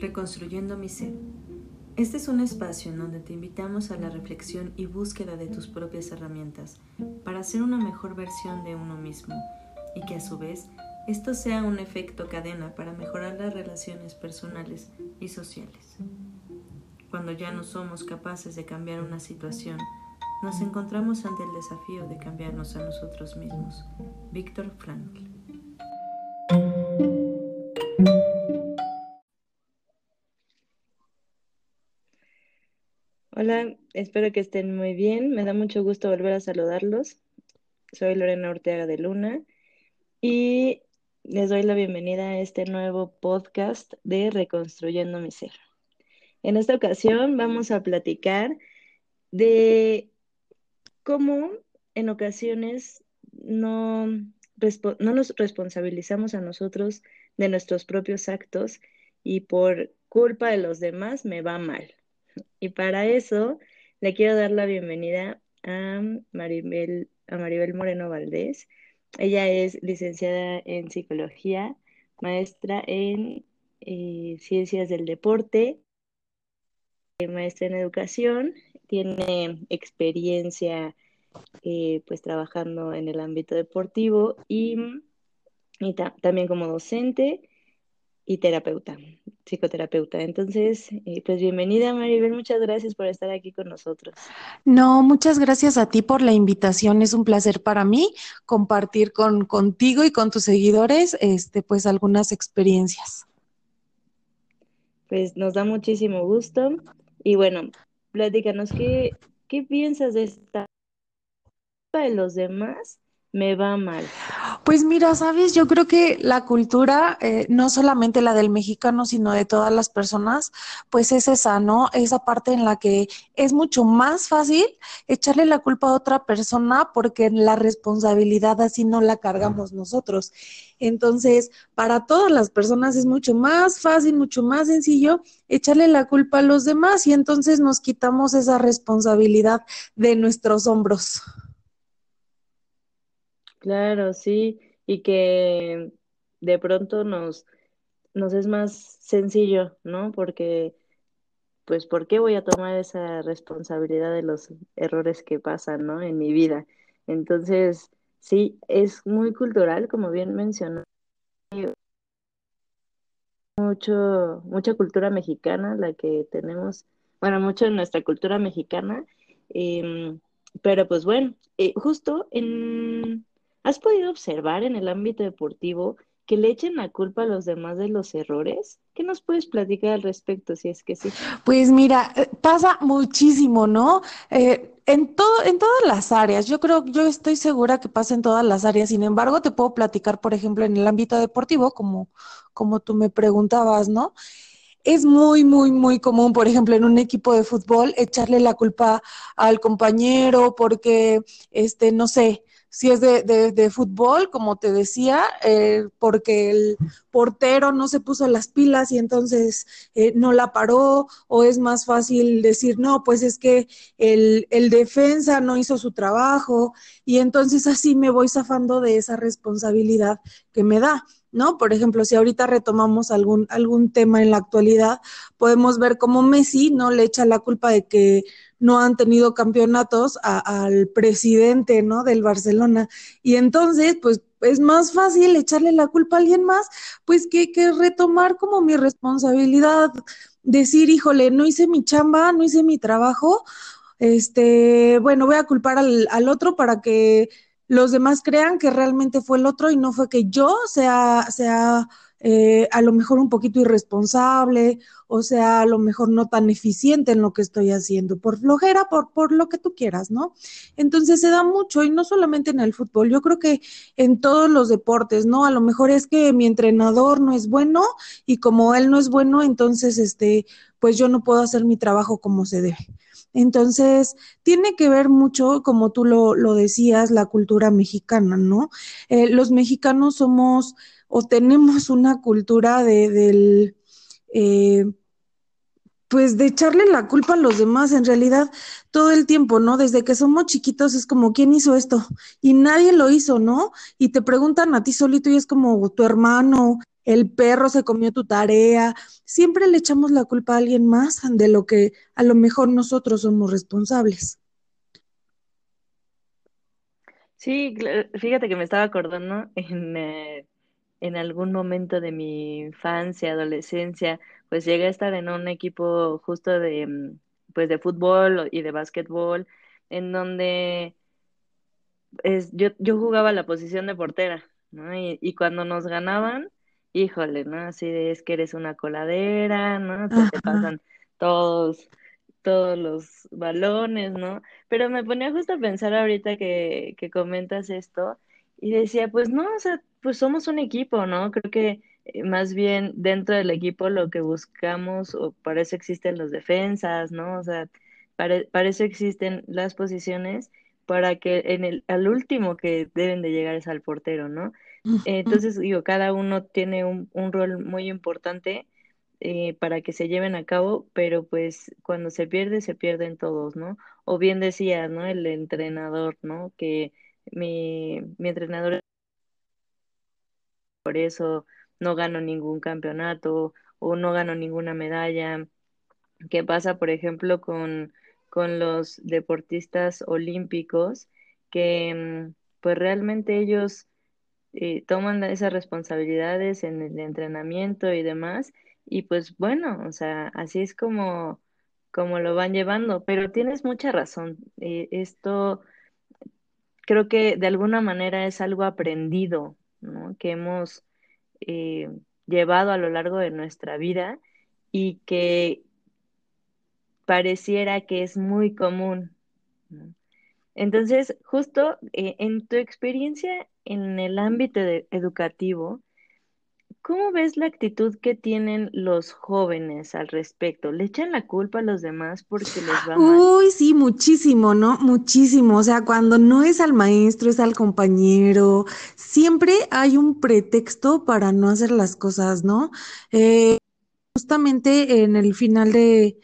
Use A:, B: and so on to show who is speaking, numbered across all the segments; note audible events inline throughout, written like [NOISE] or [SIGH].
A: Reconstruyendo mi ser. Este es un espacio en donde te invitamos a la reflexión y búsqueda de tus propias herramientas para ser una mejor versión de uno mismo y que a su vez esto sea un efecto cadena para mejorar las relaciones personales y sociales. Cuando ya no somos capaces de cambiar una situación, nos encontramos ante el desafío de cambiarnos a nosotros mismos. Víctor Frankl.
B: Espero que estén muy bien. Me da mucho gusto volver a saludarlos. Soy Lorena Ortega de Luna y les doy la bienvenida a este nuevo podcast de Reconstruyendo mi Ser. En esta ocasión vamos a platicar de cómo en ocasiones no, no nos responsabilizamos a nosotros de nuestros propios actos y por culpa de los demás me va mal. Y para eso le quiero dar la bienvenida a Maribel, a Maribel Moreno Valdés. Ella es licenciada en psicología, maestra en eh, ciencias del deporte, maestra en educación, tiene experiencia eh, pues trabajando en el ámbito deportivo y, también como docente y terapeuta, psicoterapeuta. Entonces, eh, pues bienvenida Maribel, muchas gracias por estar aquí con nosotros.
C: No, muchas gracias a ti por la invitación, es un placer para mí compartir con contigo y con tus seguidores este pues algunas experiencias.
B: Pues nos da muchísimo gusto y bueno, platícanos qué qué piensas de esta de los demás me va mal.
C: Pues mira, sabes, yo creo que la cultura, eh, no solamente la del mexicano, sino de todas las personas, pues es esa, ¿no? Esa parte en la que es mucho más fácil echarle la culpa a otra persona porque la responsabilidad así no la cargamos nosotros. Entonces, para todas las personas es mucho más fácil, mucho más sencillo echarle la culpa a los demás y entonces nos quitamos esa responsabilidad de nuestros hombros.
B: Claro, sí, y que de pronto nos, nos es más sencillo, ¿no? Porque, pues, ¿por qué voy a tomar esa responsabilidad de los errores que pasan, ¿no? En mi vida. Entonces, sí, es muy cultural, como bien mencionó. Mucho, mucha cultura mexicana, la que tenemos, bueno, mucho de nuestra cultura mexicana, em, pero pues bueno, eh, justo en ¿Has podido observar en el ámbito deportivo que le echen la culpa a los demás de los errores? ¿Qué nos puedes platicar al respecto, si es que sí?
C: Pues mira, eh, pasa muchísimo, ¿no? Eh, en todo, en todas las áreas. Yo creo, yo estoy segura que pasa en todas las áreas. Sin embargo, te puedo platicar, por ejemplo, en el ámbito deportivo, como, como tú me preguntabas, ¿no? Es muy, muy, muy común, por ejemplo, en un equipo de fútbol, echarle la culpa al compañero porque, este, no sé, si es de, de, fútbol, como te decía, eh, porque el portero no se puso las pilas y entonces eh, no la paró, o es más fácil decir, no, pues es que el, el defensa no hizo su trabajo, y entonces así me voy zafando de esa responsabilidad que me da. ¿No? Por ejemplo, si ahorita retomamos algún, algún tema en la actualidad, podemos ver cómo Messi no le echa la culpa de que no han tenido campeonatos al presidente, ¿no? Del Barcelona. Y entonces, pues es más fácil echarle la culpa a alguien más, pues que, que retomar como mi responsabilidad, decir, híjole, no hice mi chamba, no hice mi trabajo, este, bueno, voy a culpar al, al otro para que los demás crean que realmente fue el otro y no fue que yo sea, sea eh, a lo mejor un poquito irresponsable, o sea, a lo mejor no tan eficiente en lo que estoy haciendo, por flojera, por, por lo que tú quieras, ¿no? Entonces se da mucho, y no solamente en el fútbol, yo creo que en todos los deportes, ¿no? A lo mejor es que mi entrenador no es bueno, y como él no es bueno, entonces, este, pues yo no puedo hacer mi trabajo como se debe. Entonces, tiene que ver mucho, como tú lo, lo decías, la cultura mexicana, ¿no? Eh, los mexicanos somos o tenemos una cultura de, del, eh, pues de echarle la culpa a los demás, en realidad todo el tiempo, ¿no? Desde que somos chiquitos es como, ¿quién hizo esto? Y nadie lo hizo, ¿no? Y te preguntan a ti solito y es como tu hermano, el perro se comió tu tarea. Siempre le echamos la culpa a alguien más de lo que a lo mejor nosotros somos responsables.
B: Sí, fíjate que me estaba acordando en, eh, en algún momento de mi infancia, adolescencia, pues llegué a estar en un equipo justo de, mm, pues de fútbol y de básquetbol, en donde yo, yo jugaba la posición de portera, y cuando nos ganaban, híjole, ¿no? Así de, es que eres una coladera, ¿no? Se te pasan todos, todos los balones, ¿no? Pero me ponía justo a pensar ahorita que, que comentas esto y decía, pues no, o sea, pues somos un equipo, ¿no? Creo que eh, más bien dentro del equipo lo que buscamos, o para eso existen los defensas, ¿no? O sea, para, para eso existen las posiciones para que en el, al último que deben de llegar es al portero, ¿no? Entonces, digo, cada uno tiene un, un rol muy importante eh, para que se lleven a cabo, pero pues cuando se pierde, se pierden todos, ¿no? O bien decía, ¿no? El entrenador, ¿no? Que mi, mi entrenador por eso no gano ningún campeonato o no gano ninguna medalla. ¿Qué pasa, por ejemplo, con, con los deportistas olímpicos que mm, pues realmente ellos eh, toman esas responsabilidades en el entrenamiento y demás y pues bueno, o sea, así es como, como lo van llevando, pero tienes mucha razón. Eh, esto creo que de alguna manera es algo aprendido. Que hemos eh, llevado a lo largo de nuestra vida y que pareciera que es muy común. Entonces, justo eh, en tu experiencia en el ámbito educativo, ¿Cómo ves la actitud que tienen los jóvenes al respecto? ¿Le echan la culpa a los demás porque les va mal?
C: Uy, sí, muchísimo, ¿no? Muchísimo. O sea, cuando no es al maestro, es al compañero. Siempre hay un pretexto para no hacer las cosas, ¿no? Eh, justamente en el final de,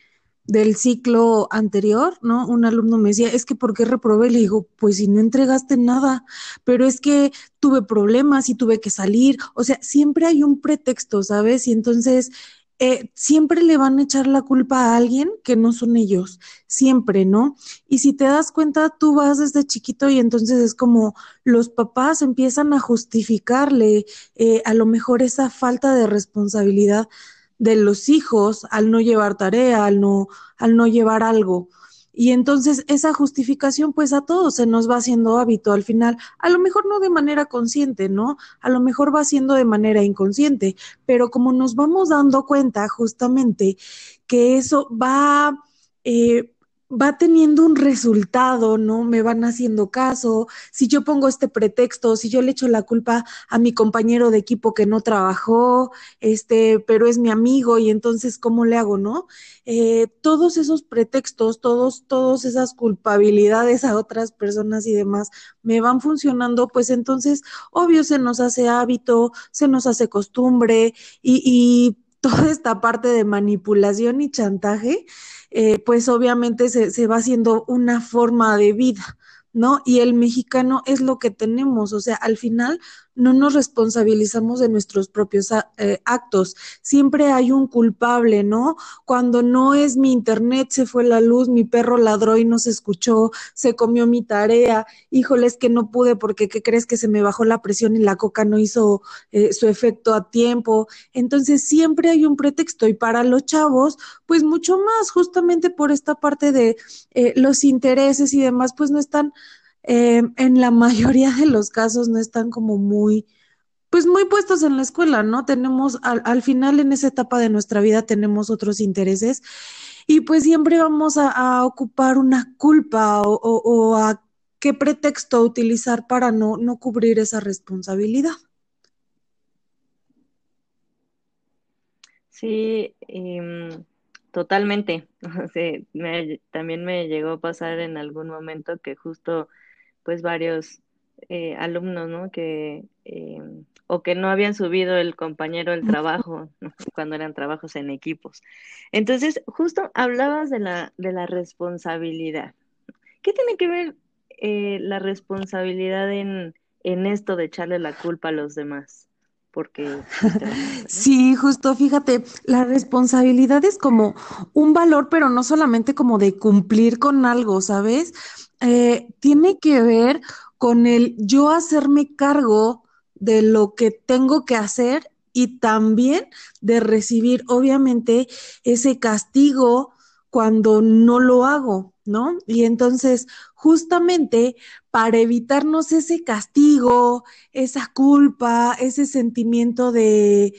C: del ciclo anterior, ¿no? Un alumno me decía, es que ¿por qué reprobé? Le digo, pues si no entregaste nada, pero es que tuve problemas y tuve que salir, o sea, siempre hay un pretexto, ¿sabes? Y entonces eh, siempre le van a echar la culpa a alguien que no son ellos, siempre, ¿no? Y si te das cuenta, tú vas desde chiquito y entonces es como los papás empiezan a justificarle eh, a lo mejor esa falta de responsabilidad de los hijos al no llevar tarea, al no, al no llevar algo. Y entonces esa justificación pues a todos se nos va haciendo hábito al final, a lo mejor no de manera consciente, ¿no? A lo mejor va siendo de manera inconsciente, pero como nos vamos dando cuenta justamente que eso va eh, va teniendo un resultado, ¿no? Me van haciendo caso. Si yo pongo este pretexto, si yo le echo la culpa a mi compañero de equipo que no trabajó, este, pero es mi amigo y entonces, ¿cómo le hago, no? Eh, todos esos pretextos, todos, todas esas culpabilidades a otras personas y demás me van funcionando, pues entonces, obvio, se nos hace hábito, se nos hace costumbre y, y toda esta parte de manipulación y chantaje eh, pues obviamente se, se va haciendo una forma de vida. ¿no? Y el mexicano es lo que tenemos, o sea, al final no nos responsabilizamos de nuestros propios eh, actos. Siempre hay un culpable, ¿no? Cuando no es mi internet, se fue la luz, mi perro ladró y no se escuchó, se comió mi tarea, híjole, es que no pude porque, ¿qué crees que se me bajó la presión y la coca no hizo eh, su efecto a tiempo? Entonces, siempre hay un pretexto y para los chavos, pues mucho más, justamente por esta parte de eh, los intereses y demás, pues no están eh, en la mayoría de los casos no están como muy, pues muy puestos en la escuela, ¿no? Tenemos, al, al final en esa etapa de nuestra vida tenemos otros intereses y pues siempre vamos a, ocupar una culpa o, o, o, a qué pretexto utilizar para no, no cubrir esa responsabilidad.
B: Sí, eh, totalmente. [LAUGHS] Sí, me, también me llegó a pasar en algún momento que justo pues varios eh, alumnos, ¿no? Que, eh, o que no habían subido el compañero del trabajo, [LAUGHS] cuando eran trabajos en equipos. Entonces, justo hablabas de la, de la responsabilidad. ¿Qué tiene que ver eh, la responsabilidad en, en esto de echarle la culpa a los demás? porque...
C: Sí, justo, fíjate, la responsabilidad es como un valor, pero no solamente como de cumplir con algo, ¿sabes? Eh, tiene que ver con el yo hacerme cargo de lo que tengo que hacer y también de recibir, obviamente, ese castigo cuando no lo hago, ¿no? Y entonces, justamente para evitarnos ese castigo, esa culpa, ese sentimiento de,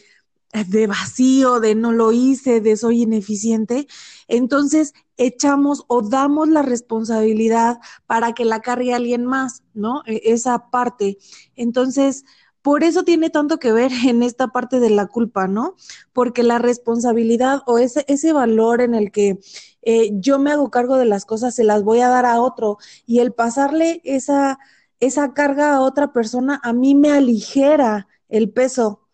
C: de vacío, de no lo hice, de soy ineficiente, entonces echamos o damos la responsabilidad para que la cargue alguien más, ¿no? E, esa parte. Entonces, por eso tiene tanto que ver [LAUGHS] en esta parte de la culpa, ¿no? Porque la responsabilidad o ese, ese valor en el que eh, yo me hago cargo de las cosas, se las voy a dar a otro y el pasarle esa, esa carga a otra persona a mí me aligera el peso,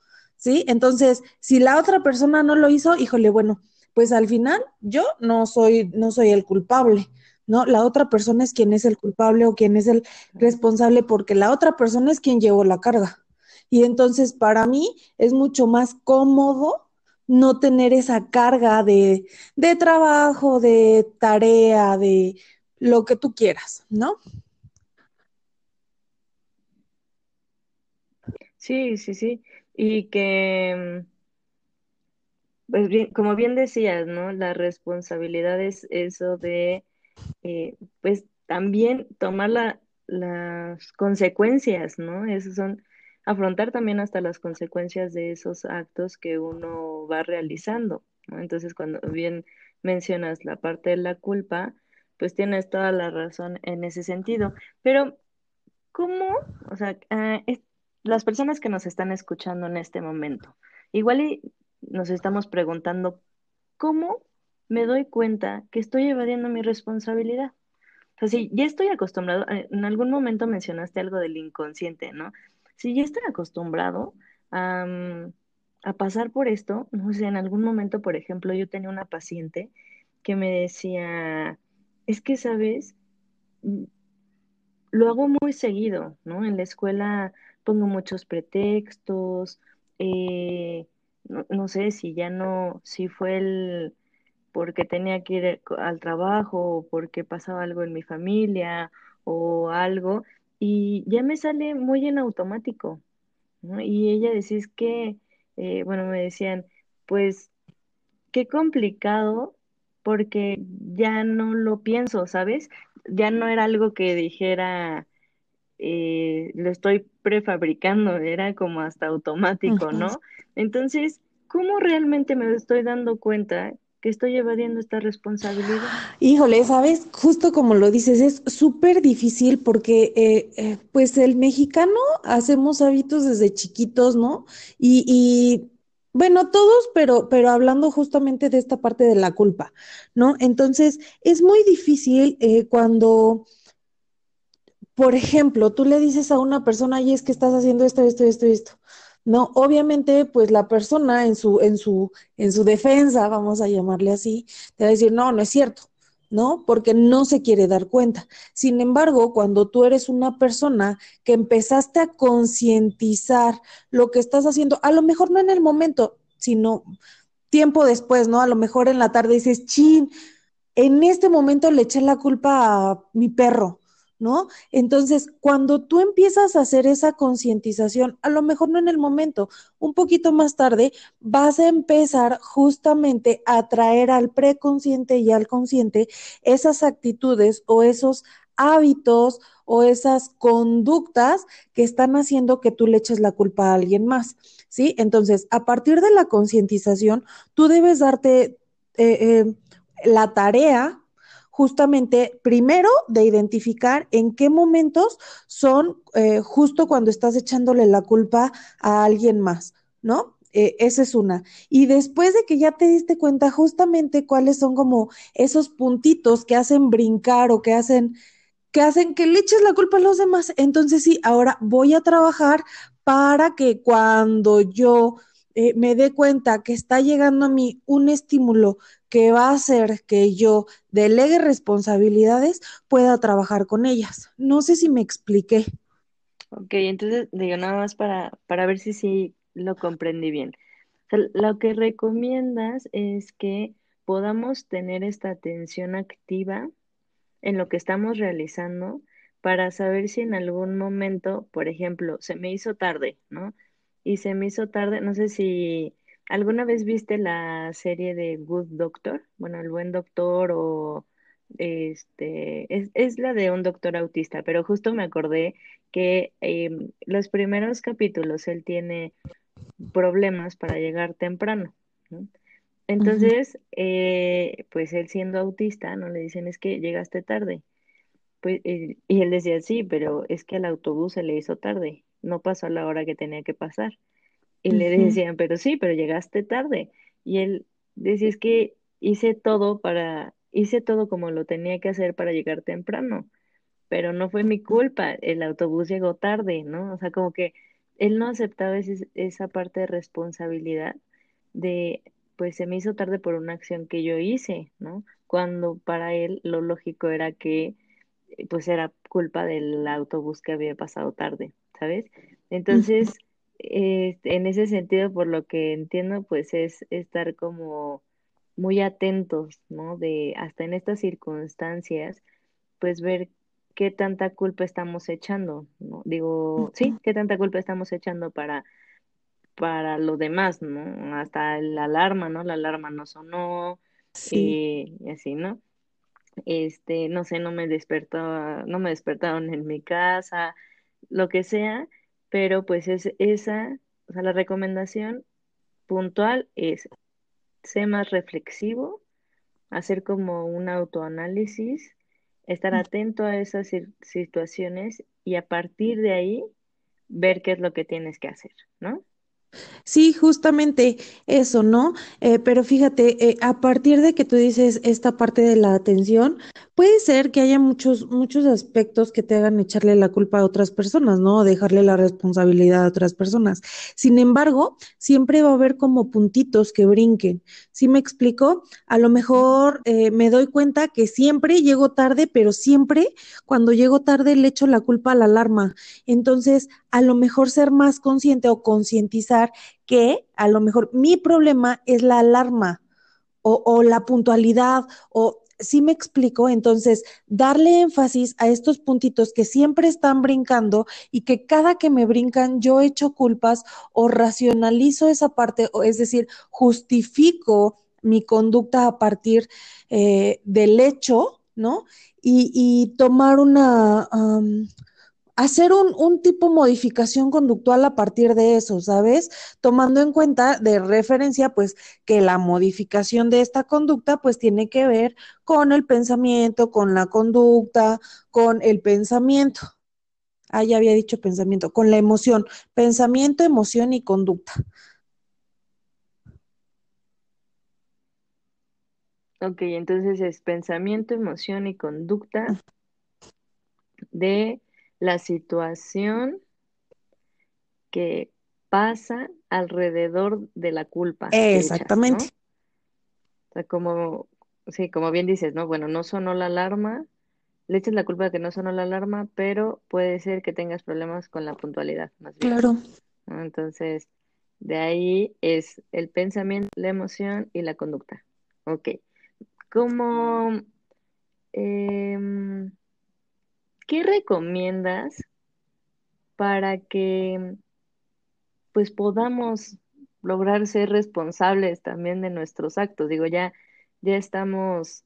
C: ¿sí? Entonces, si la otra persona no lo hizo, híjole, bueno, pues al final yo no soy, no soy el culpable. ¿no? La otra persona es quien es el culpable o quien es el responsable porque la otra persona es quien llevó la carga. Y entonces para mí es mucho más cómodo no tener esa carga de, de trabajo, de tarea, de lo que tú quieras, ¿no?
B: Sí, sí, sí. Y que, pues bien, como bien decías, ¿no? La responsabilidad es eso de, eh, pues también tomar la, las consecuencias, ¿no? Esos son afrontar también hasta las consecuencias de esos actos que uno va realizando. Entonces, cuando bien mencionas la parte de la culpa, pues tienes toda la razón en ese sentido. Pero, ¿cómo? O sea, ah, las personas que nos están escuchando en este momento, igual nos estamos preguntando, ¿cómo me doy cuenta que estoy evadiendo mi responsabilidad? O sea, si ya estoy acostumbrado, eh, en algún momento mencionaste algo del inconsciente, ¿no? si ya estoy acostumbrado a, pasar por esto, no sé, en algún momento, por ejemplo, yo tenía una paciente que me decía, es que, ¿sabes? Lo hago muy seguido, ¿no? En la escuela pongo muchos pretextos, eh, no, no, sé si ya no, si fue el porque tenía que ir al trabajo o porque pasaba algo en mi familia o algo, y ya me sale muy en automático, ¿no? Y ella decía, es que, eh, bueno, me decían, pues, qué complicado porque ya no lo pienso, ¿sabes? Ya no era algo que dijera, eh, lo estoy prefabricando, era como hasta automático, ¿no? Entonces, ¿cómo realmente me estoy dando cuenta que estoy evadiendo esta responsabilidad.
C: Híjole, sabes, justo como lo dices, es súper difícil porque eh, eh, pues el mexicano hacemos hábitos desde chiquitos, ¿no? Y, y bueno, todos, pero, pero hablando justamente de esta parte de la culpa, ¿no? Entonces, es muy difícil eh, cuando, por ejemplo, tú le dices a una persona, y es que estás haciendo esto, esto, esto, esto. No, obviamente, pues la persona en su, en su, en su defensa, vamos a llamarle así, te va a decir, no, no es cierto, ¿no? Porque no se quiere dar cuenta. Sin embargo, cuando tú eres una persona que empezaste a concientizar lo que estás haciendo, a lo mejor no en el momento, sino tiempo después, ¿no? A lo mejor en la tarde dices, chin, en este momento le eché la culpa a mi perro, ¿no? Entonces, cuando tú empiezas a hacer esa concientización, a lo mejor no en el momento, un poquito más tarde, vas a empezar justamente a traer al preconsciente y al consciente esas actitudes o esos hábitos o esas conductas que están haciendo que tú le eches la culpa a alguien más, ¿sí? Entonces, a partir de la concientización, tú debes darte eh, eh, la tarea justamente primero de identificar en qué momentos son eh, justo cuando estás echándole la culpa a alguien más, ¿no? Eh, esa es una. Y después de que ya te diste cuenta justamente cuáles son como esos puntitos que hacen brincar o que hacen que hacen que le eches la culpa a los demás, entonces sí, ahora voy a trabajar para que cuando yo eh, me dé cuenta que está llegando a mí un estímulo que va a hacer que yo delegue responsabilidades, pueda trabajar con ellas. No sé si me expliqué.
B: Ok, entonces digo nada más para, para ver si sí lo comprendí bien. lo que recomiendas es que podamos tener esta atención activa en lo que estamos realizando para saber si en algún momento, por ejemplo, se me hizo tarde, ¿no? Y se me hizo tarde, no sé si alguna vez viste la serie de Good Doctor, bueno, el buen doctor o este, es, es la de un doctor autista, pero justo me acordé que em, los primeros capítulos él tiene problemas para llegar temprano, ¿no? Entonces, eh, pues él siendo autista, no le dicen es que llegaste tarde. Pues, y él decía, sí, pero es que al autobús se le hizo tarde, no pasó a la hora que tenía que pasar. Y le decían, pero sí, pero llegaste tarde. Y él decía, es que hice todo para, hice todo como lo tenía que hacer para llegar temprano, pero no fue mi culpa, el autobús llegó tarde, ¿no? O sea, como que él no aceptaba esa parte de responsabilidad de, pues se me hizo tarde por una acción que yo hice, ¿no? Cuando para él lo lógico era que pues era culpa del autobús que había pasado tarde, ¿sabes? Entonces, este, en ese sentido, por lo que entiendo, pues es estar como muy atentos, ¿no? De hasta en estas circunstancias, pues ver qué tanta culpa estamos echando, ¿no? Digo, sí, qué tanta culpa estamos echando para para lo demás, ¿no? Hasta la alarma, ¿no? La alarma no sonó, sí. y así, ¿no? Este, no sé, no me despertó, no me despertaron en mi casa, lo que sea, pero pues es esa, o sea, la recomendación puntual es, ser más reflexivo, hacer como un autoanálisis, estar atento a esas situaciones y a partir de ahí ver qué es lo que tienes que hacer, ¿no?
C: Sí, justamente eso, ¿no? Eh, pero fíjate, eh, a partir de que tú dices esta parte de la atención, puede ser que haya muchos, muchos aspectos que te hagan echarle la culpa a otras personas, ¿no? O dejarle la responsabilidad a otras personas. Sin embargo, siempre va a haber como puntitos que brinquen. ¿Sí me explico? A lo mejor eh, me doy cuenta que siempre llego tarde, pero siempre cuando llego tarde le echo la culpa a la alarma. Entonces, a lo mejor ser más consciente o concientizar que a lo mejor mi problema es la alarma o, la puntualidad o si me explico, entonces darle énfasis a estos puntitos que siempre están brincando y que cada que me brincan yo echo culpas o racionalizo esa parte, o es decir, justifico mi conducta a partir eh, del hecho, ¿no? Y, tomar una, hacer un, un, tipo modificación conductual a partir de eso, ¿sabes? Tomando en cuenta de referencia, pues, que la modificación de esta conducta, pues, tiene que ver con el pensamiento, con la conducta, con el pensamiento. Ah, ya había dicho pensamiento, con la emoción, pensamiento, emoción y conducta.
B: Ok, entonces es pensamiento, emoción y conducta de la situación que pasa alrededor de la culpa.
C: Exactamente.
B: O sea, como, sí, como bien dices, ¿no? Bueno, no sonó la alarma, le echas la culpa de que no sonó la alarma, pero puede ser que tengas problemas con la puntualidad, más
C: bien. Claro.
B: Entonces, de ahí es el pensamiento, la emoción y la conducta. Ok. Como... Em, ¿qué recomiendas para que pues podamos lograr ser responsables también de nuestros actos? Digo, ya, ya estamos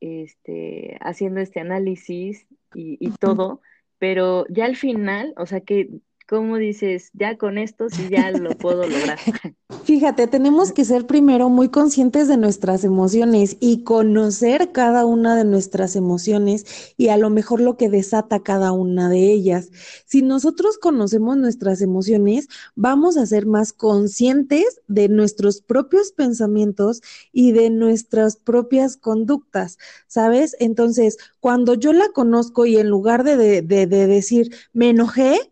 B: este, haciendo este análisis y, y todo, pero ya al final, o sea que ¿Cómo dices, ya con esto sí ya lo puedo lograr? [LAUGHS]
C: Fíjate, tenemos que ser primero muy conscientes de nuestras emociones y conocer cada una de nuestras emociones y a lo mejor lo que desata cada una de ellas. Si nosotros conocemos nuestras emociones, vamos a ser más conscientes de nuestros propios pensamientos y de nuestras propias conductas, ¿sabes? Entonces, cuando yo la conozco y en lugar de, de, de decir, me enojé,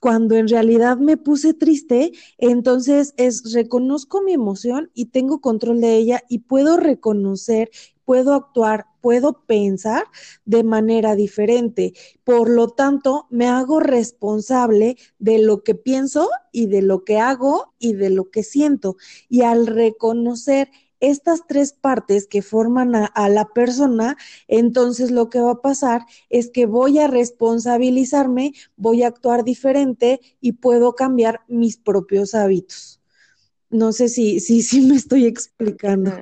C: cuando en realidad me puse triste, entonces es reconozco mi emoción y tengo control de ella y puedo reconocer, puedo actuar, puedo pensar de manera diferente. Por lo tanto, me hago responsable de lo que pienso y de lo que hago y de lo que siento. Y al reconocer estas tres partes que forman a, la persona, entonces lo que va a pasar es que voy a responsabilizarme, voy a actuar diferente y puedo cambiar mis propios hábitos. No sé si, si, si me estoy explicando.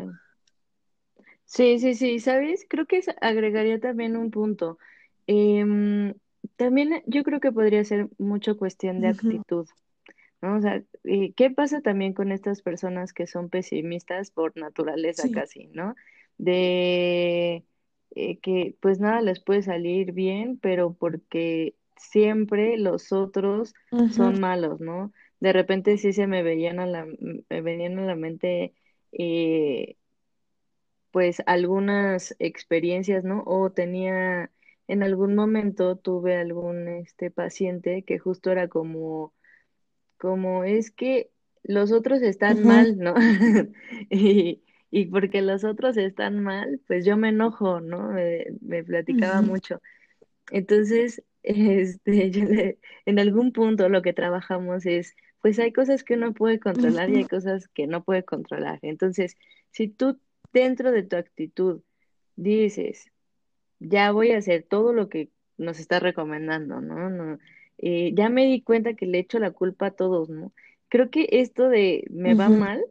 B: Sí, sí, sí, ¿sabes? Creo que agregaría también un punto. Em, también yo creo que podría ser mucho cuestión de actitud. ¿No? O sea, eh, ¿qué pasa también con estas personas que son pesimistas por naturaleza casi, ¿no? De eh, que pues nada les puede salir bien, pero porque siempre los otros son malos, ¿no? De repente sí se me veían a la, me venían a la mente eh, pues algunas experiencias, ¿no? O tenía, en algún momento tuve algún este paciente que justo era como como es que los otros están mal, ¿no? [LAUGHS] y, y, porque los otros están mal, pues yo me enojo, ¿no? Me, platicaba mucho. Entonces, [LAUGHS] este, en algún punto lo que trabajamos es, pues hay cosas que uno puede controlar y hay cosas que no puede controlar. Entonces, si tú dentro de tu actitud dices, ya voy a hacer todo lo que nos está recomendando, ¿no? no eh, ya me di cuenta que le echo la culpa a todos, ¿no? Creo que esto de me va mal,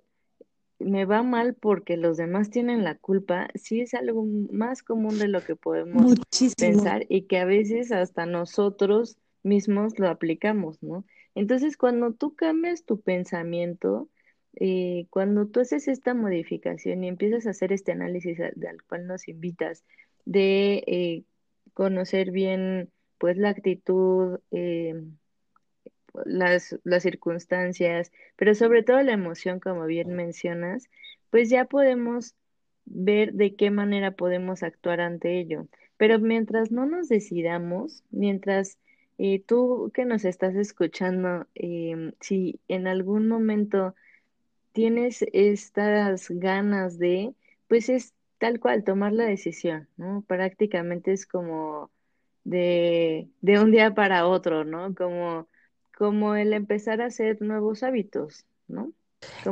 B: me va mal porque los demás tienen la culpa, sí es algo más común de lo que podemos pensar y que a veces hasta nosotros mismos lo aplicamos, ¿no? Entonces, cuando tú cambias tu pensamiento, eh, cuando tú haces esta modificación y empiezas a hacer este análisis al, cual nos invitas, de eh, conocer bien pues la actitud, eh, las, las circunstancias, pero sobre todo la emoción, como bien mencionas, pues ya podemos ver de qué manera podemos actuar ante ello. Pero mientras no nos decidamos, mientras eh, tú que nos estás escuchando, em, si en algún momento tienes estas ganas de, pues es tal cual, tomar la decisión, ¿no? Prácticamente es como de, de un día para otro, ¿no? Como, como el empezar a hacer nuevos hábitos, ¿no?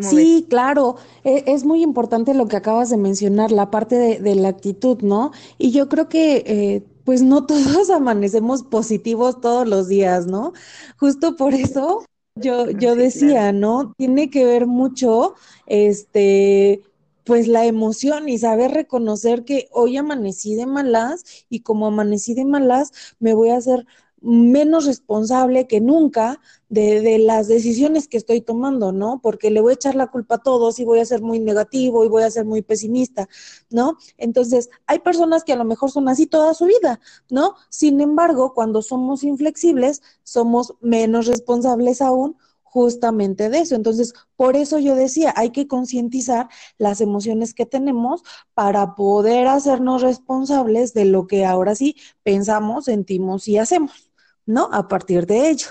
C: Sí, claro, e, es, muy importante lo que acabas de mencionar, la parte de, la actitud, ¿no? Y yo creo que, eh, pues no [LAUGHS] todos amanecemos positivos todos los días, ¿no? Justo por eso yo, yo decía, ¿no? Tiene que ver mucho, este, pues la emoción y saber reconocer que hoy amanecí de malas y como amanecí de malas me voy a hacer menos responsable que nunca de, de, las decisiones que estoy tomando, ¿no? Porque le voy a echar la culpa a todos y voy a ser muy negativo y voy a ser muy pesimista, ¿no? Entonces, hay personas que a lo mejor son así toda su vida, ¿no? Sin embargo, cuando somos inflexibles, somos menos responsables aún justamente de eso. Entonces, por eso yo decía, hay que concientizar las emociones que tenemos para poder hacernos responsables de lo que ahora sí pensamos, sentimos y hacemos, ¿no? A partir de ello.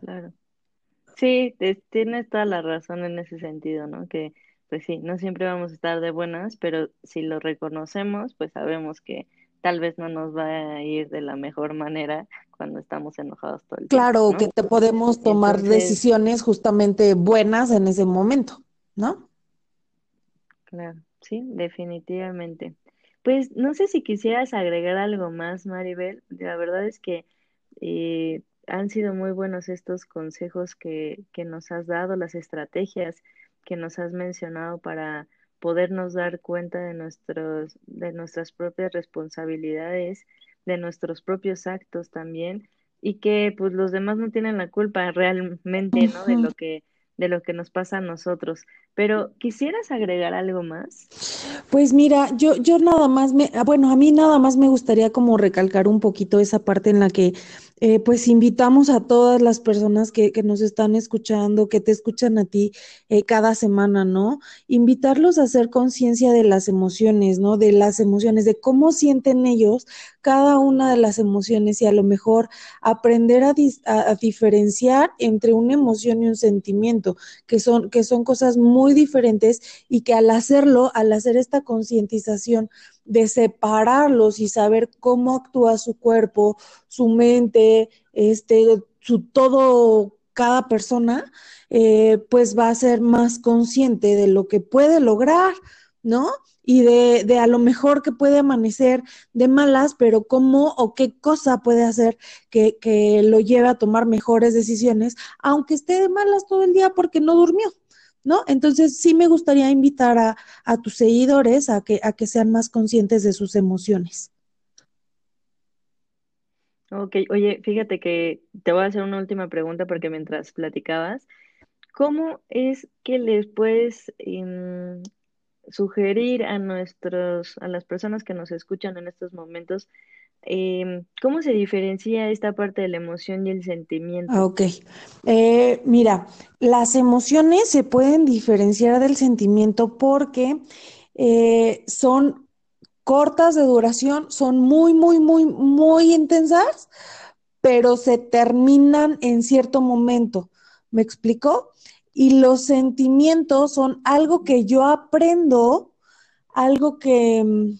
B: Claro. Sí, tienes toda la razón en ese sentido, ¿no? Que, pues sí, no siempre vamos a estar de buenas, pero si lo reconocemos, pues sabemos que tal vez no nos va a ir de la mejor manera cuando estamos enojados todo el
C: tiempo. Claro, que te podemos tomar decisiones justamente buenas en ese momento, ¿no?
B: Claro, sí, definitivamente. Pues no sé si quisieras agregar algo más, Maribel. La verdad es que eh, han sido muy buenos estos consejos que, que nos has dado, las estrategias que nos has mencionado para podernos dar cuenta de, nuestros, de nuestras propias responsabilidades, de nuestros propios actos también, y que pues los demás no tienen la culpa realmente, ¿no? De lo que de lo que nos pasa a nosotros. Pero ¿quisieras agregar algo más?
C: Pues mira, yo yo nada más me bueno, a mí nada más me gustaría como recalcar un poquito esa parte en la que eh, pues invitamos a todas las personas que, que, nos están escuchando, que te escuchan a ti eh, cada semana, ¿no? Invitarlos a hacer conciencia de las emociones, ¿no? De las emociones, de cómo sienten ellos cada una de las emociones y a lo mejor aprender a, diferenciar entre una emoción y un sentimiento, que son, que son cosas muy diferentes y que al hacerlo, al hacer esta concientización de separarlos y saber cómo actúa su cuerpo, su mente, este, su todo, cada persona, eh, pues va a ser más consciente de lo que puede lograr, ¿no? Y de, de, a lo mejor que puede amanecer de malas, pero cómo o qué cosa puede hacer que, que lo lleve a tomar mejores decisiones, aunque esté de malas todo el día porque no durmió. ¿No? Entonces sí me gustaría invitar a, a tus seguidores a que, a que sean más conscientes de sus emociones.
B: Ok, oye, fíjate que te voy a hacer una última pregunta porque mientras platicabas, ¿Cómo es que les puedes em, sugerir a nuestros, a las personas que nos escuchan en estos momentos, em, cómo se diferencia esta parte de la emoción y el sentimiento?
C: Ah, ok. Eh, mira, las emociones se pueden diferenciar del sentimiento porque eh, son cortas de duración, son muy, muy, muy, muy intensas, pero se terminan en cierto momento. ¿Me explico? Y los sentimientos son algo que yo aprendo, algo que, mm,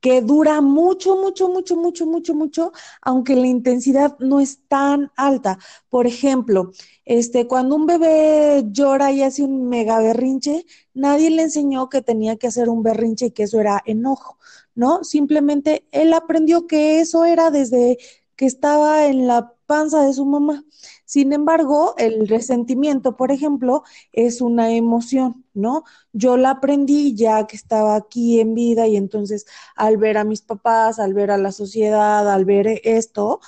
C: que dura mucho, mucho, mucho, mucho, mucho, mucho, aunque la intensidad no es tan alta. Por ejemplo, este, cuando un bebé llora y hace un mega berrinche, nadie le enseñó que tenía que hacer un berrinche y que eso era enojo, ¿no? Simplemente él aprendió que eso era desde que estaba en la panza de su mamá. Sin embargo, el resentimiento, por ejemplo, es una emoción, ¿no? Yo la aprendí ya que estaba aquí en vida y entonces al ver a mis papás, al ver a la sociedad, al ver esto,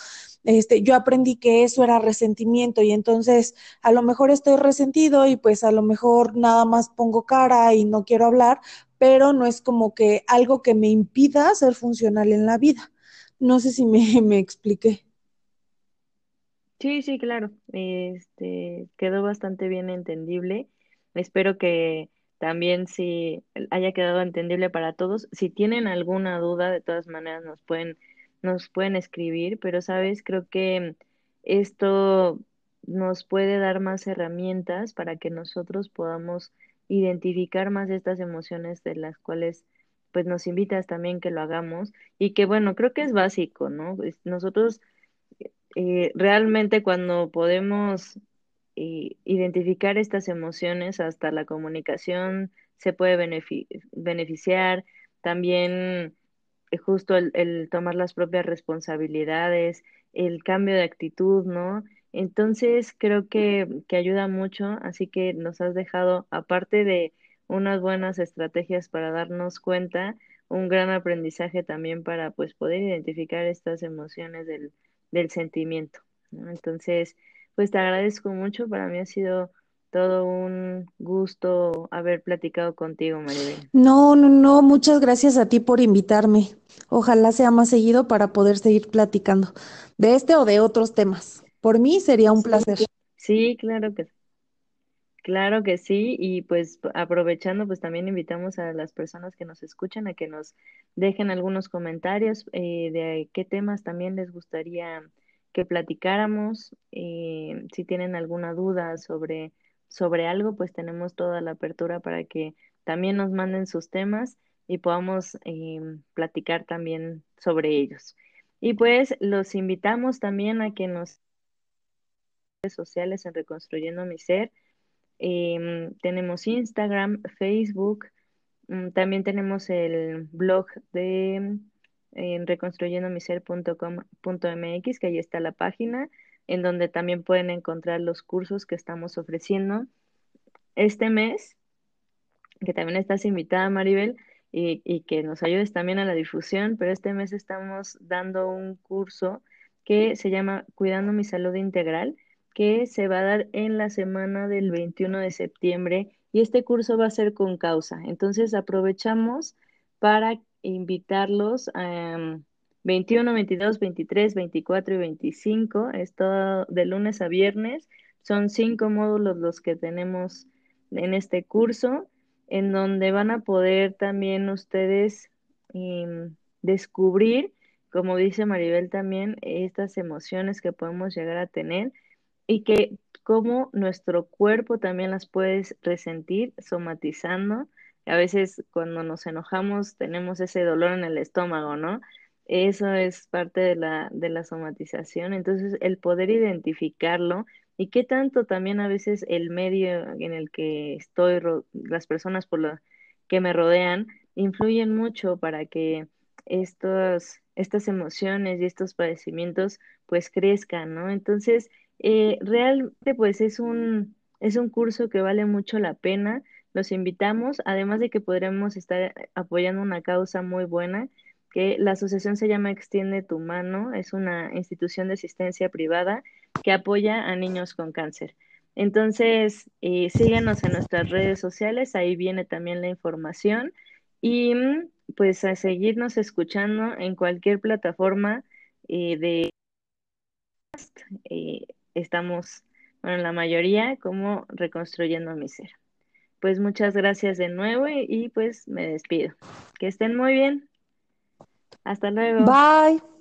C: este, yo aprendí que eso era resentimiento y entonces a lo mejor estoy resentido y pues a lo mejor nada más pongo cara y no quiero hablar, pero no es como que algo que me impida ser funcional en la vida. No sé si me, [LAUGHS] me expliqué.
B: Sí, sí, claro. Este quedó bastante bien entendible. Espero que también sí haya quedado entendible para todos. Si tienen alguna duda, de todas maneras nos pueden nos pueden escribir, pero sabes, creo que esto nos puede dar más herramientas para que nosotros podamos identificar más estas emociones de las cuales pues nos invitas también que lo hagamos y que bueno, creo que es básico, ¿no? Nosotros eh, realmente cuando podemos eh, identificar estas emociones, hasta la comunicación se puede beneficiar, también eh, justo el, tomar las propias responsabilidades, el cambio de actitud, ¿no? Entonces creo que, que ayuda mucho, así que nos has dejado, aparte de unas buenas estrategias para darnos cuenta, un gran aprendizaje también para pues poder identificar estas emociones del, del sentimiento. Entonces, pues te agradezco mucho. Para mí ha sido todo un gusto haber platicado contigo, Maribel.
C: No, no, no, muchas gracias a ti por invitarme. Ojalá sea más seguido para poder seguir platicando de este o de otros temas. Por mí sería un placer.
B: Sí, claro que Claro que sí, y pues aprovechando, pues también invitamos a las personas que nos escuchan a que nos dejen algunos comentarios eh, de qué temas también les gustaría que platicáramos. Eh, si tienen alguna duda sobre, sobre algo, pues tenemos toda la apertura para que también nos manden sus temas y podamos eh, platicar también sobre ellos. Y pues los invitamos también a que nos redes sociales en Reconstruyendo mi Ser Em, tenemos Instagram, Facebook, mm, también tenemos el blog de eh, reconstruyendomiser.com.mx, que ahí está la página, en donde también pueden encontrar los cursos que estamos ofreciendo este mes, que también estás invitada, Maribel, y que nos ayudes también a la difusión, pero este mes estamos dando un curso que se llama Cuidando mi Salud Integral que se va a dar en la semana del 21 de septiembre y este curso va a ser con causa. Entonces aprovechamos para invitarlos a 21, 22, 23, 24 y 25. Es todo de lunes a viernes. Son cinco módulos los que tenemos en este curso, en donde van a poder también ustedes em, descubrir como dice Maribel también, estas emociones que podemos llegar a tener y que como nuestro cuerpo también las puedes resentir somatizando. A veces cuando nos enojamos tenemos ese dolor en el estómago, ¿no? Eso es parte de la, de la somatización. Entonces, el poder identificarlo y qué tanto también a veces el medio en el que estoy, las personas por lo que me rodean, influyen mucho para que estos, estas emociones y estos padecimientos pues crezcan, ¿no? Entonces, eh, realmente pues es un, es un curso que vale mucho la pena. Los invitamos, además de que podremos estar apoyando una causa muy buena, que la asociación se llama Extiende tu mano, es una institución de asistencia privada que apoya a niños con cáncer. Entonces, eh, síganos en nuestras redes sociales, ahí viene también la información y pues a seguirnos escuchando en cualquier plataforma eh, de estamos, bueno, la mayoría como reconstruyendo mi ser. Pues muchas gracias de nuevo y, y pues me despido. Que estén muy bien. Hasta luego.
C: Bye.